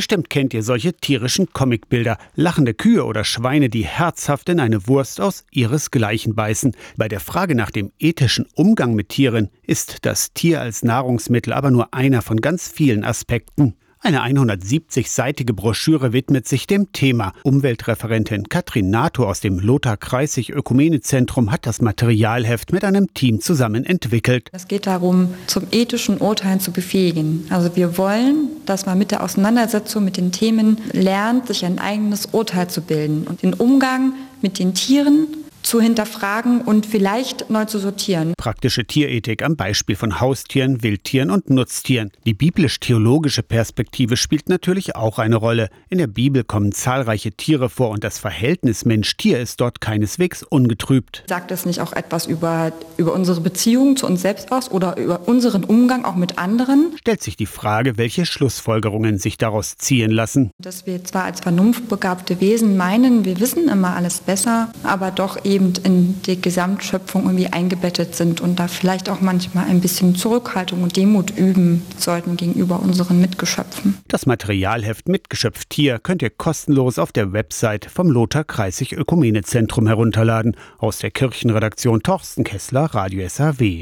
Bestimmt kennt ihr solche tierischen Comicbilder. Lachende Kühe oder Schweine, die herzhaft in eine Wurst aus ihresgleichen beißen. Bei der Frage nach dem ethischen Umgang mit Tieren ist das Tier als Nahrungsmittel aber nur einer von ganz vielen Aspekten. Eine 170-seitige Broschüre widmet sich dem Thema. Umweltreferentin Katrin Nato aus dem Lothar Kreisig Ökumenezentrum hat das Materialheft mit einem Team zusammen entwickelt. Es geht darum, zum ethischen Urteilen zu befähigen. Also wir wollen, dass man mit der Auseinandersetzung mit den Themen lernt, sich ein eigenes Urteil zu bilden und den Umgang mit den Tieren zu hinterfragen und vielleicht neu zu sortieren. Praktische Tierethik am Beispiel von Haustieren, Wildtieren und Nutztieren. Die biblisch-theologische Perspektive spielt natürlich auch eine Rolle. In der Bibel kommen zahlreiche Tiere vor und das Verhältnis Mensch-Tier ist dort keineswegs ungetrübt. Sagt es nicht auch etwas über, über unsere Beziehung zu uns selbst aus oder über unseren Umgang auch mit anderen? Stellt sich die Frage, welche Schlussfolgerungen sich daraus ziehen lassen. Dass wir zwar als vernunftbegabte Wesen meinen, wir wissen immer alles besser, aber doch eben in die Gesamtschöpfung irgendwie eingebettet sind und da vielleicht auch manchmal ein bisschen Zurückhaltung und Demut üben sollten gegenüber unseren Mitgeschöpfen. Das Materialheft Mitgeschöpf Tier könnt ihr kostenlos auf der Website vom Lothar Kreisig Ökumenezentrum herunterladen. Aus der Kirchenredaktion Torsten Kessler, Radio SAW.